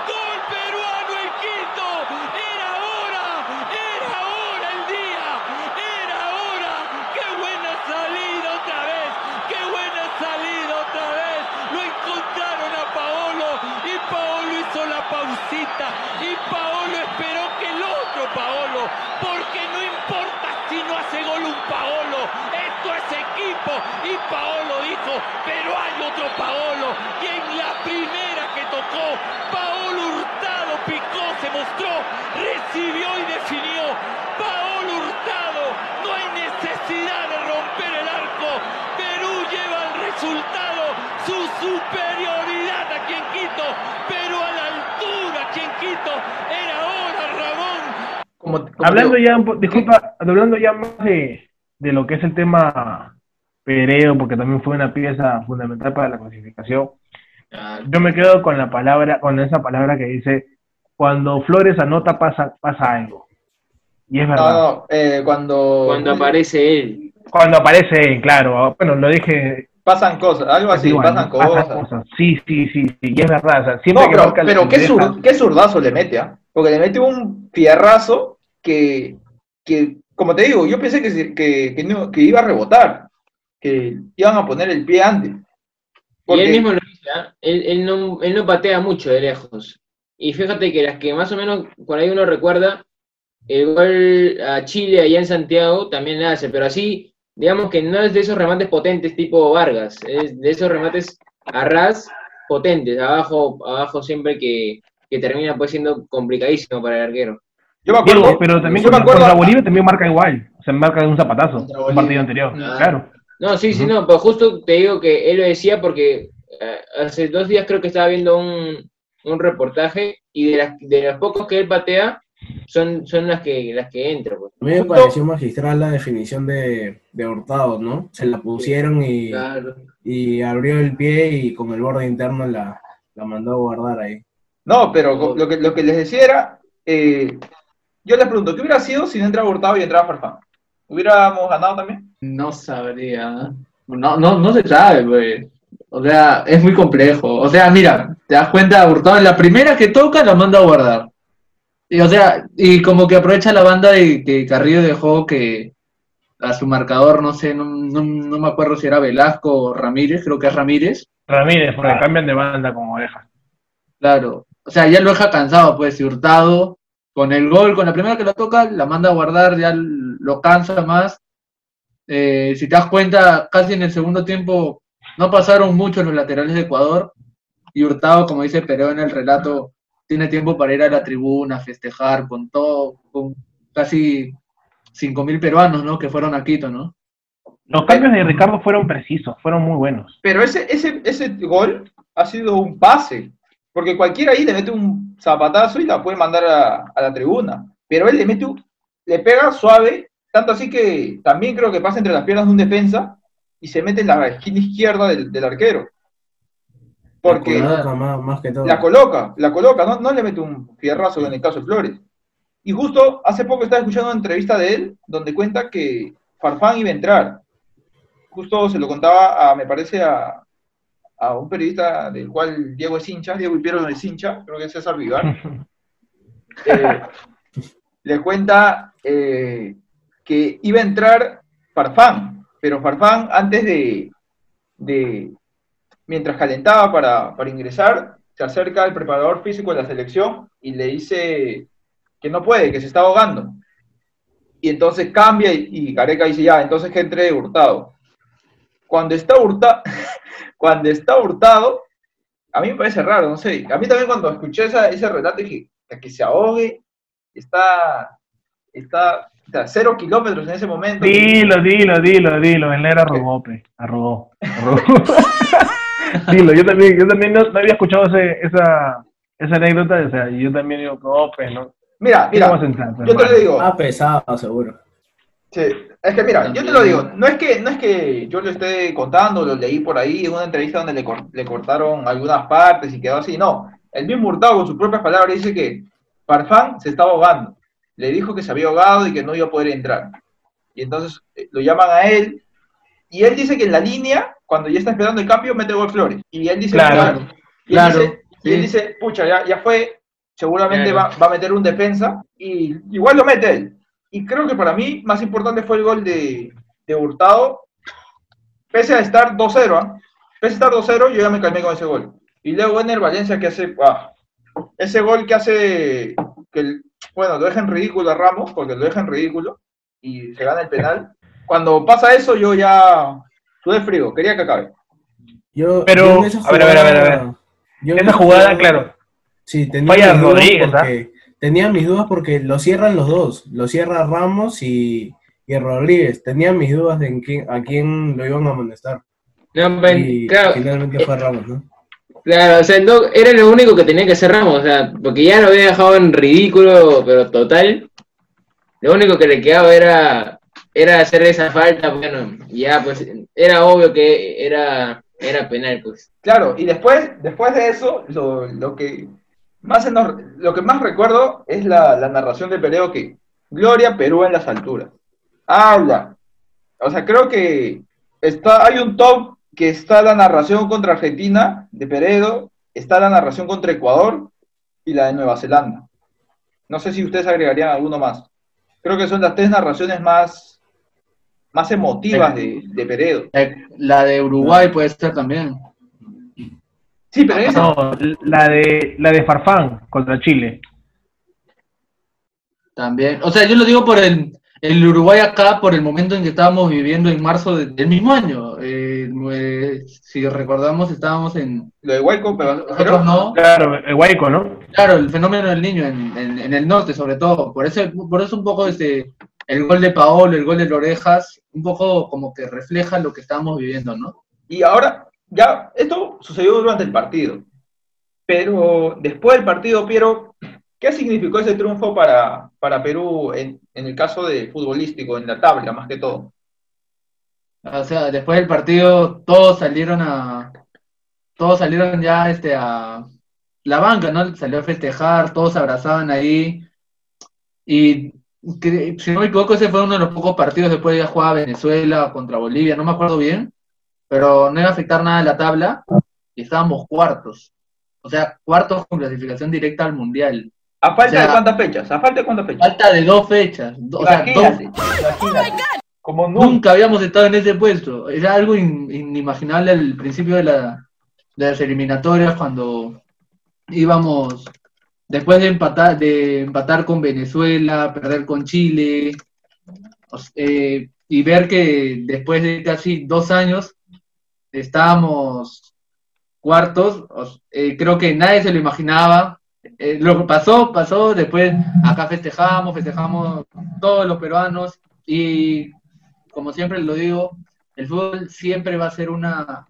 ¡Gol peruano el quinto! ¡Era hora! ¡Era hora el día! ¡Era hora! ¡Qué buena salida otra vez! ¡Qué buena salida otra vez! Lo encontraron a Paolo y Paolo hizo la pausita y Paolo esperó que el otro Paolo, porque no importa si no hace gol un Paolo, esto es equipo y Paolo dijo, pero hay otro Paolo y en la primera que tocó, Paolo Hurtado picó, se mostró, recibió y definió. Paolo Hurtado, no hay necesidad de romper el arco. Perú lleva el resultado, su superioridad aquí en Quito, pero a la altura aquí en Quito. Era hora, Ramón. Como, como Hablando digo, ya, un po- disculpa, hablando ya más de, de lo que es el tema Pereo, porque también fue una pieza fundamental para la clasificación. Yo me quedo con la palabra, con esa palabra que dice, cuando Flores anota pasa, pasa algo. Y es verdad. No, no, eh, cuando, Cuando aparece él. Cuando aparece, claro, bueno, lo dije pasan cosas, algo así, igual, pasan cosas. cosas. Sí, sí, sí, sí, y es verdad. O sea, siempre No, que pero, qué, zur- qué zurdazo le mete, ¿ah? Porque le mete un fierrazo que, que, como te digo, yo pensé que, que, que, no- que iba a rebotar, que iban a poner el pie antes. Y él mismo lo dice, ¿ah? él, él no, él no patea mucho de lejos. Y fíjate que las que más o menos por ahí uno recuerda, el gol a Chile allá en Santiago también le hace, pero así, digamos que no es de esos remates potentes tipo Vargas, es de esos remates a ras potentes, abajo, abajo siempre que, que termina pues siendo complicadísimo para el arquero. Yo me acuerdo, Diego, pero también yo me contra, acuerdo contra Bolivia también marca igual. O sea, marca de un zapatazo. Un partido anterior. Ah. Claro. No, sí, sí, no, pero justo te digo que él lo decía porque eh, hace dos días creo que estaba viendo un, un reportaje y de las, de los pocos que él patea son, son las que las que entran. Pues. A mí me pareció magistral la definición de, de Hurtado, ¿no? Se la pusieron y, Claro. y abrió el pie y con el borde interno la, la mandó a guardar ahí. No, pero lo que, lo que les decía era, eh, yo les pregunto, ¿qué hubiera sido si no entraba Hurtado y entraba Farfán? ¿Hubiéramos ganado también? No sabría. No, no, no se sabe, pues. O sea, es muy complejo. O sea, mira, te das cuenta, Hurtado en la primera que toca la manda a guardar. Y o sea, y como que aprovecha la banda de que Carrillo dejó que a su marcador, no sé, no, no, no me acuerdo si era Velasco o Ramírez, creo que es Ramírez. Ramírez, porque Ah. cambian de banda con orejas. Claro. O sea, ya lo deja cansado, pues, y Hurtado, con el gol, con la primera que lo toca, la manda a guardar, ya lo cansa más. Eh, si te das cuenta, casi en el segundo tiempo no pasaron mucho los laterales de Ecuador. Y Hurtado, como dice Pereo en el relato, tiene tiempo para ir a la tribuna, festejar con todo, con casi 5.000 peruanos, ¿no? Que fueron a Quito, ¿no? Los cambios de Ricardo fueron precisos, fueron muy buenos. Pero ese, ese, ese gol ha sido un pase, porque cualquiera ahí le mete un zapatazo y la puede mandar a, a la tribuna. Pero él le mete un- le pega suave, tanto así que también creo que pasa entre las piernas de un defensa y se mete en la esquina izquierda del, del arquero. Porque La coloca más, más que todo. la coloca, la coloca, no, no le mete un fierrazo en el caso de Flores. Y justo hace poco estaba escuchando una entrevista de él donde cuenta que Farfán iba a entrar. Justo se lo contaba a, me parece, a, a un periodista del cual Diego es hincha, Diego Ipiero es hincha, creo que es César Vivar. Eh, le cuenta eh, que iba a entrar Farfán, pero Farfán antes de, de mientras calentaba para, para ingresar, se acerca al preparador físico de la selección y le dice que no puede, que se está ahogando. Y entonces cambia y, y Gareca dice, ya, entonces que entre Hurtado. Cuando está, hurta, cuando está Hurtado, a mí me parece raro, no sé. A mí también cuando escuché esa, ese relato dije, que, que se ahogue, está, está a cero kilómetros en ese momento. Dilo, dilo, dilo, dilo. El negro arrugó. Arrugó. dilo, yo también, yo también no, no había escuchado ese, esa, esa anécdota, o sea, yo también digo, no, pues, ¿no? Mira, ¿Qué vamos mira, pues, yo te lo digo. Ah, pesado, seguro. Sí, es que mira, yo te lo digo, no es que, no es que yo lo esté contando, lo leí por ahí en una entrevista donde le, cor- le cortaron algunas partes y quedó así, no. El mismo Hurtado con sus propias palabras dice que Farfán se estaba ahogando. Le dijo que se había ahogado y que no iba a poder entrar. Y entonces eh, lo llaman a él y él dice que en la línea, cuando ya está esperando el cambio, mete gol Flores. Y él dice, Claro. pucha, y él Claro, dice, y él dice, pucha, ya, ya fue, seguramente Claro. va, va a meter un defensa y igual lo mete él. Y creo que para mí más importante fue el gol de, de Hurtado, pese a estar 2-0, ¿ah? pese a estar 2-0, yo ya me calmé con ese gol. Y luego Ener Valencia que hace, ah, ese gol que hace, que el- bueno, lo deja en ridículo a Ramos, porque lo deja en ridículo, y se gana el penal. Cuando pasa eso, yo ya sudé frío, quería que acabe. Yo, Pero, yo en esa a ver, a ver, a ver, a ver. jugada- yo en Esa jugada, claro, Sí, tenía dudas Rodríguez, ¿ah? porque, tenía mis dudas porque lo cierran los dos, lo cierra Ramos y, y Rodríguez. Tenía mis dudas en quién, a quién lo iban a amonestar. No, Y claro, finalmente fue Ramos, ¿no? claro, o sea, no, era lo único que tenía que hacer Ramos, o sea, porque ya lo había dejado en ridículo, pero total. Lo único que le quedaba era, era hacer esa falta, bueno, ya pues era obvio que era, era penal, pues. Claro, y después, después de eso, lo, lo que más lo que más recuerdo es la, la narración de Peredo que Gloria Perú en las alturas. Habla. O sea, creo que está, hay un top que está la narración contra Argentina de Peredo, está la narración contra Ecuador y la de Nueva Zelanda. No sé si ustedes agregarían alguno más. Creo que son las tres narraciones más, más emotivas de, de Peredo. Eh, La de Uruguay puede ser también. Sí, pero esa, no, la de, la de Farfán contra Chile. También. O sea, yo lo digo por el, el Uruguay acá, por el momento en que estábamos viviendo en marzo de- del mismo año. Eh, eh, si recordamos, estábamos en. lo de Huayco, pero, pero Nosotros no. Claro, el Guayco, ¿no? Claro, el fenómeno del niño en, en- en el norte, sobre todo. Por eso, por eso un poco este, el gol de Paolo, el gol de Lorejas, un poco como que refleja lo que estábamos viviendo, ¿no? Y ahora, ya, esto sucedió durante el partido. Pero después del partido, Piero, ¿qué significó ese triunfo para, para Perú en, en el caso de futbolístico, en la tabla más que todo? O sea, después del partido, todos salieron a. Todos salieron ya este, a. La banca, ¿no? Salió a festejar, todos se abrazaban ahí. Y si no me equivoco, ese fue uno de los pocos partidos después ya jugaba Venezuela contra Bolivia, no me acuerdo bien, pero no iba a afectar nada en la tabla y estábamos cuartos. O sea, cuartos con clasificación directa al Mundial. ¿A falta O sea, de cuántas fechas? ¿A falta de cuántas fechas? Falta de dos fechas. do- O sea, dos. Como nunca. Nunca habíamos estado en ese puesto. Era algo in- inimaginable al principio de, la, de las eliminatorias cuando íbamos después de empatar, de empatar con Venezuela, perder con Chile, eh, y ver que después de casi dos años estábamos cuartos, eh, creo que nadie se lo imaginaba. Eh, lo que pasó, pasó, después acá festejamos, festejamos todos los peruanos y como siempre lo digo, el fútbol siempre va a ser una,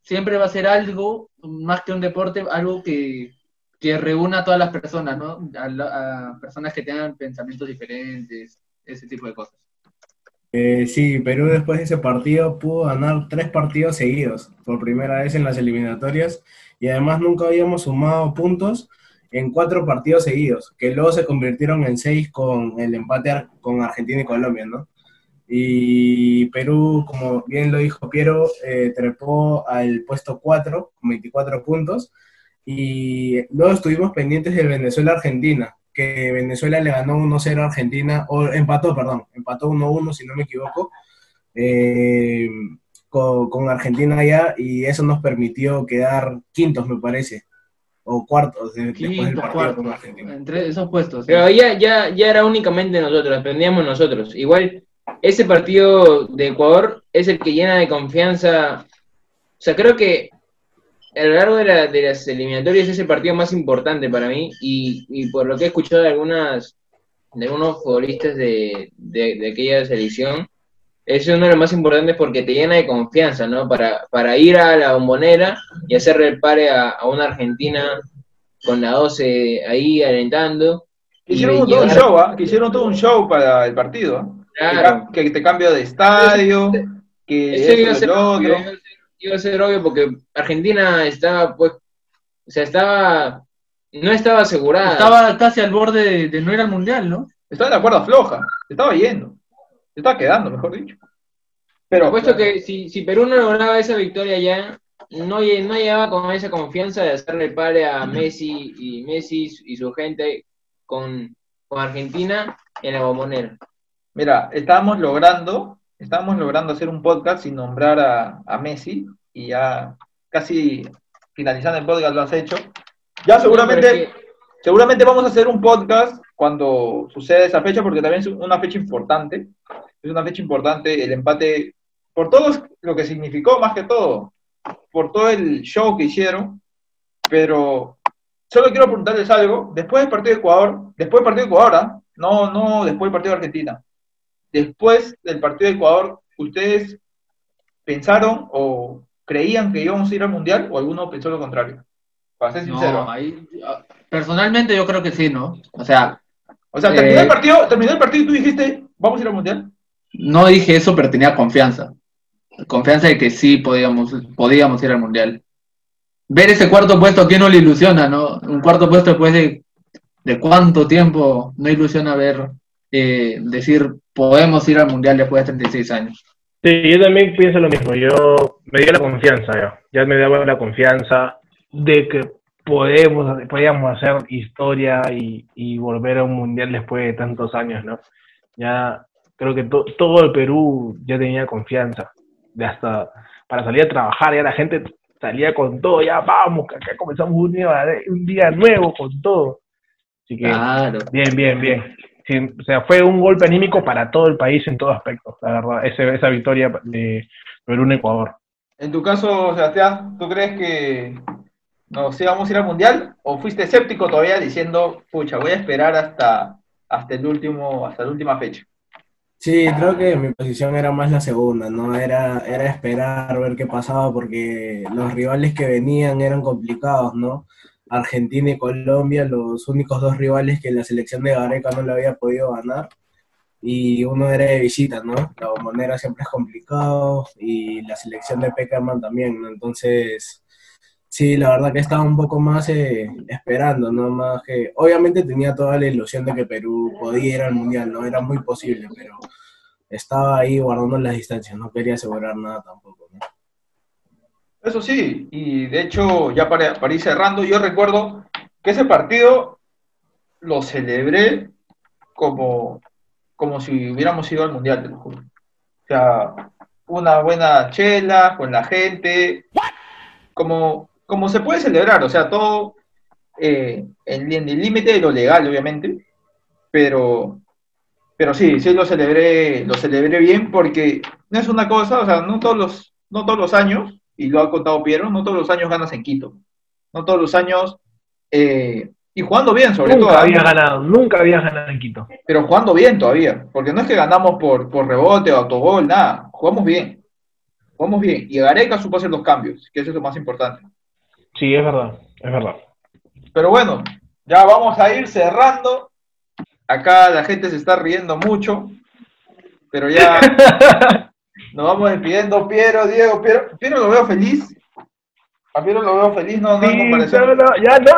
siempre va a ser algo, más que un deporte, algo que, que reúna a todas las personas, ¿no? A personas que tengan pensamientos diferentes, ese tipo de cosas. Eh, sí, Perú después de ese partido pudo ganar tres partidos seguidos, por primera vez en las eliminatorias, y además nunca habíamos sumado puntos en cuatro partidos seguidos, que luego se convirtieron en seis con el empate con Argentina y Colombia, ¿no? Y Perú, como bien lo dijo Piero, eh, trepó al puesto 4 con 24 puntos, y luego estuvimos pendientes de Venezuela-Argentina, que Venezuela le ganó 1-0 a Argentina, o empató, perdón, empató 1-1 si no me equivoco, eh, con, con Argentina allá, y eso nos permitió quedar quintos, me parece, o cuartos de- después del partido cuarto, con Argentina. entre esos puestos. sí. Pero ya, ya, ya era únicamente nosotros, dependíamos nosotros. Igual, ese partido de Ecuador es el que llena de confianza. O sea, creo que a lo largo de, la- de las eliminatorias es el partido más importante para mí. Y, y por lo que he escuchado de algunas de algunos futbolistas de, de, de aquella selección, es uno de los más importantes porque te llena de confianza, ¿no? Para, para ir a la bombonera y hacerle el pare a, a una Argentina con la 12 ahí alentando. Que Y hicieron todo un show, ¿ah? Que hicieron todo un show para el partido. Que Claro. ca- Que, te cambio de estadio, que Eso eso, iba a ser- iba a ser obvio porque Argentina estaba, pues, o sea, estaba, no estaba asegurada. Estaba casi al borde de, de no ir al mundial, ¿no? Estaba en la cuerda floja, se estaba yendo. Se estaba quedando, mejor dicho. Pero, Puesto que si, si Perú no lograba esa victoria ya, no, no llegaba con esa confianza de hacerle pare a Messi y Messi y su gente con, con Argentina en la bombonera. Mira, estábamos logrando, estábamos logrando hacer un podcast sin nombrar a, a Messi y ya casi finalizando el podcast lo has hecho. Ya seguramente, es que- seguramente vamos a hacer un podcast cuando suceda esa fecha porque también es una fecha importante. Es una fecha importante el empate por todo lo que significó más que todo, por todo el show que hicieron, pero solo quiero preguntarles algo. Después del partido de Ecuador, después del partido de Ecuador, ¿ah? no, no después del partido de Argentina. Después del partido de Ecuador, ¿ustedes pensaron o creían que íbamos a ir al Mundial o alguno pensó lo contrario? Para ser sincero. No, ahí, ah, personalmente yo creo que sí, ¿no? O sea, o sea, terminó eh, el partido, terminó el partido y tú dijiste, vamos a ir al Mundial. no dije eso, pero tenía confianza. Confianza de que sí podíamos, podíamos ir al mundial. Ver ese cuarto puesto, ¿a quién no le ilusiona, no? Un cuarto puesto después de, de cuánto tiempo no ilusiona ver, eh, decir, podemos ir al mundial después de 36 años. Sí, yo también pienso lo mismo. Yo me dio la confianza, ya. Ya me daba la confianza de que podemos, podíamos hacer historia y, y volver a un mundial después de tantos años, ¿no? Ya creo que to- todo el Perú ya tenía confianza. De hasta para salir a trabajar, ya la gente salía con todo, ya vamos, que acá comenzamos un día, un día nuevo con todo. Así que Claro. Bien, bien, bien. O sea, fue un golpe anímico para todo el país en todo aspecto, la verdad, ese- esa victoria de Perú en Ecuador. En tu caso, Sebastián, ¿tú crees que nos íbamos a ir al Mundial o fuiste escéptico todavía diciendo, pucha, voy a esperar hasta, hasta el último, hasta la última fecha? Sí, creo que mi posición era más la segunda, ¿no? Era, era esperar, ver qué pasaba, porque los rivales que venían eran complicados, ¿no? Argentina y Colombia, los únicos dos rivales que la selección de Gareca no le había podido ganar, y uno era de visita, ¿no? La bombonera siempre es complicado, y la selección de Peckerman también, ¿no? Entonces, sí, la verdad que estaba un poco más eh, esperando, ¿no? Más que, obviamente tenía toda la ilusión de que Perú podía ir al Mundial, ¿no? Era muy posible, pero estaba ahí guardando las distancias, no quería asegurar nada tampoco, ¿no? Eso sí, y de hecho, ya para, para ir cerrando, yo recuerdo que ese partido lo celebré como, como si hubiéramos ido al Mundial, te lo juro. O sea, una buena chela con la gente, como, como se puede celebrar, o sea, todo eh, en, en el límite de lo legal, obviamente, pero, pero sí, sí lo celebré, lo celebré bien porque no es una cosa, o sea, no todos los, no todos los años, y lo ha contado Piero, no todos los años ganas en Quito, no todos los años, eh, y jugando bien sobre todo, Nunca ¿ah? había ganado, nunca había ganado en Quito. pero jugando bien todavía, porque no es que ganamos por, por rebote o autogol, nada, jugamos bien, jugamos bien, y Gareca supo hacer los cambios, que eso es lo más importante. Sí, es verdad, es verdad. Pero bueno, ya vamos a ir cerrando. Acá la gente se está riendo mucho, pero ya nos vamos despidiendo. Piero, Diego, Piero, Piero lo veo feliz. A Piero lo veo feliz, no, no, Sí, no no, no, ya no,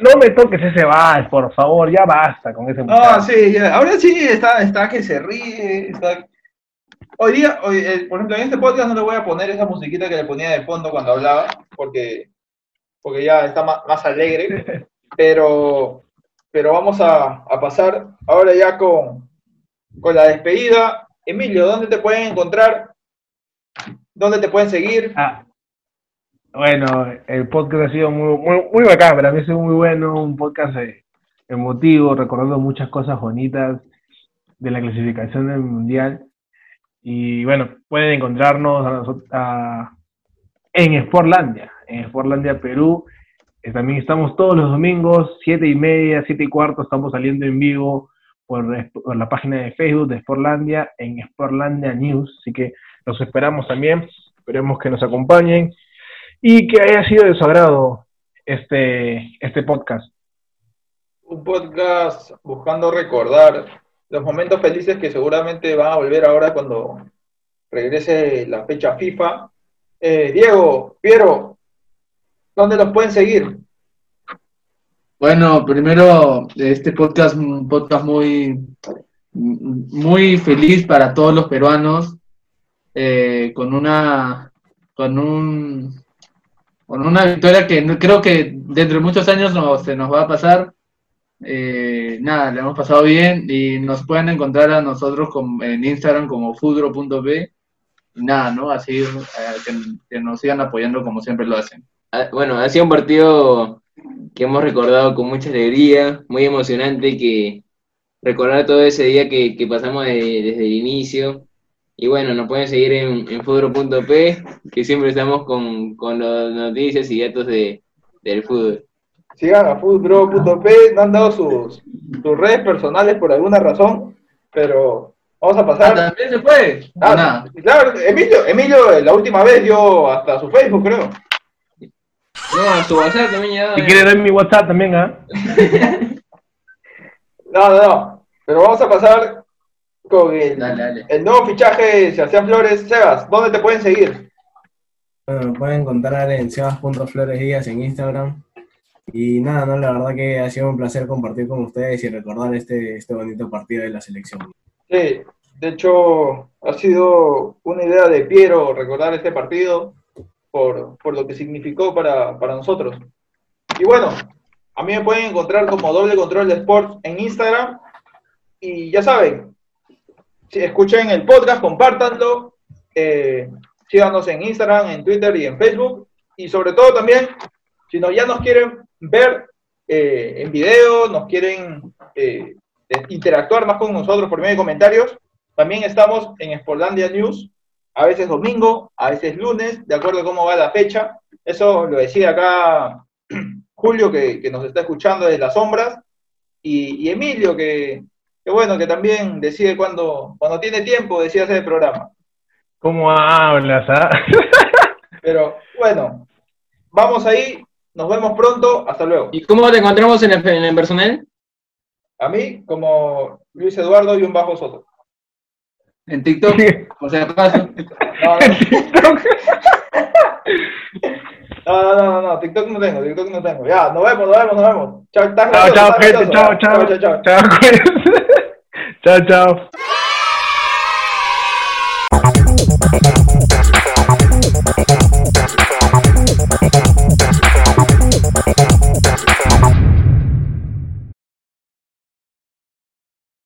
no me toques ese vals, por favor, ya basta con ese No, muchacho. sí, ya. ahora sí está, está que se ríe. Está... Hoy día, hoy, eh, por ejemplo, en este podcast no le voy a poner esa musiquita que le ponía de fondo cuando hablaba, porque, porque ya está más, más alegre. Pero, pero vamos a, a pasar ahora ya con, con la despedida. Emilio, ¿dónde te pueden encontrar? ¿Dónde te pueden seguir? Ah, bueno, el podcast ha sido muy, muy, muy bacán, para mí ha sido muy bueno, un podcast eh, emotivo, recordando muchas cosas bonitas de la clasificación del Mundial. Y bueno, pueden encontrarnos a nosot- a- en Sportlandia, en Sportlandia, Perú. Eh, también estamos todos los domingos, siete y media, siete y cuarto, estamos saliendo en vivo por, por la página de Facebook de Sportlandia, en Sportlandia News. Así que los esperamos también, esperemos que nos acompañen y que haya sido de su agrado este, este podcast. un podcast buscando recordar los momentos felices que seguramente van a volver ahora cuando regrese la fecha FIFA. Eh, Diego, Piero, ¿dónde los pueden seguir? Bueno, primero, este podcast, un podcast muy, muy feliz para todos los peruanos, eh, con una, con un, con una victoria que creo que dentro de muchos años no- se nos va a pasar. Eh, nada, le hemos pasado bien y nos pueden encontrar a nosotros con- en Instagram como fudro.p. Y nada, ¿no? Así eh, que, nos sigan apoyando como siempre lo hacen. Ah, Bueno, ha sido un partido que hemos recordado con mucha alegría, muy emocionante, que recordar todo ese día que, que pasamos de- desde el inicio. Y bueno, nos pueden seguir en, en fútbol.p, que siempre estamos con, con las noticias y datos de, del fútbol. Sigan a foodbro.p, no han dado sus, sus redes personales por alguna razón, pero vamos a Ah, pasar. ¿También se fue? Ah, Nada. claro, Emilio, Emilio la última vez dio hasta su Facebook, creo. No, a su WhatsApp también ya. Si quiere dar mi WhatsApp también, ¿ah? No, no, no. Pero vamos a pasar con el, Dale, dale. el nuevo fichaje de Sebastián Flores. Sebas, ¿dónde te pueden seguir? Bueno, me pueden encontrar en sebas.flores díaz en Instagram. Y nada, no, la verdad que ha sido un placer compartir con ustedes y recordar este, este bonito partido de la selección. Sí, de hecho, ha sido una idea de Piero recordar este partido por, por lo que significó para, para nosotros. Y bueno, a mí me pueden encontrar como doble control de sports en Instagram. Y ya saben, escuchen el podcast, compártanlo, eh, síganos en Instagram, en Twitter y en Facebook. Y sobre todo también, si no, ya nos quieren ver eh, en video, nos quieren eh, interactuar más con nosotros por medio de comentarios, también estamos en Sportlandia News, a veces domingo, a veces lunes, de acuerdo a cómo va la fecha. Eso lo decía acá Julio, que, nos está escuchando desde las sombras, y Emilio, que, que bueno, que también decide cuando, cuando tiene tiempo, decide hacer el programa. ¿Cómo hablas, ah? Pero bueno, vamos ahí, nos vemos pronto, hasta luego. ¿Y cómo te encontramos en el, en el personal? A mí, como Luis Eduardo y un bajo Soto. En TikTok, por si acaso. No, no, no, no, no, no, TikTok no tengo, TikTok no tengo. Ya, nos vemos, nos vemos, nos vemos. Chao, Chao, chao, chao, chao. chao, chao. Chao, cuídense. Chao, chao.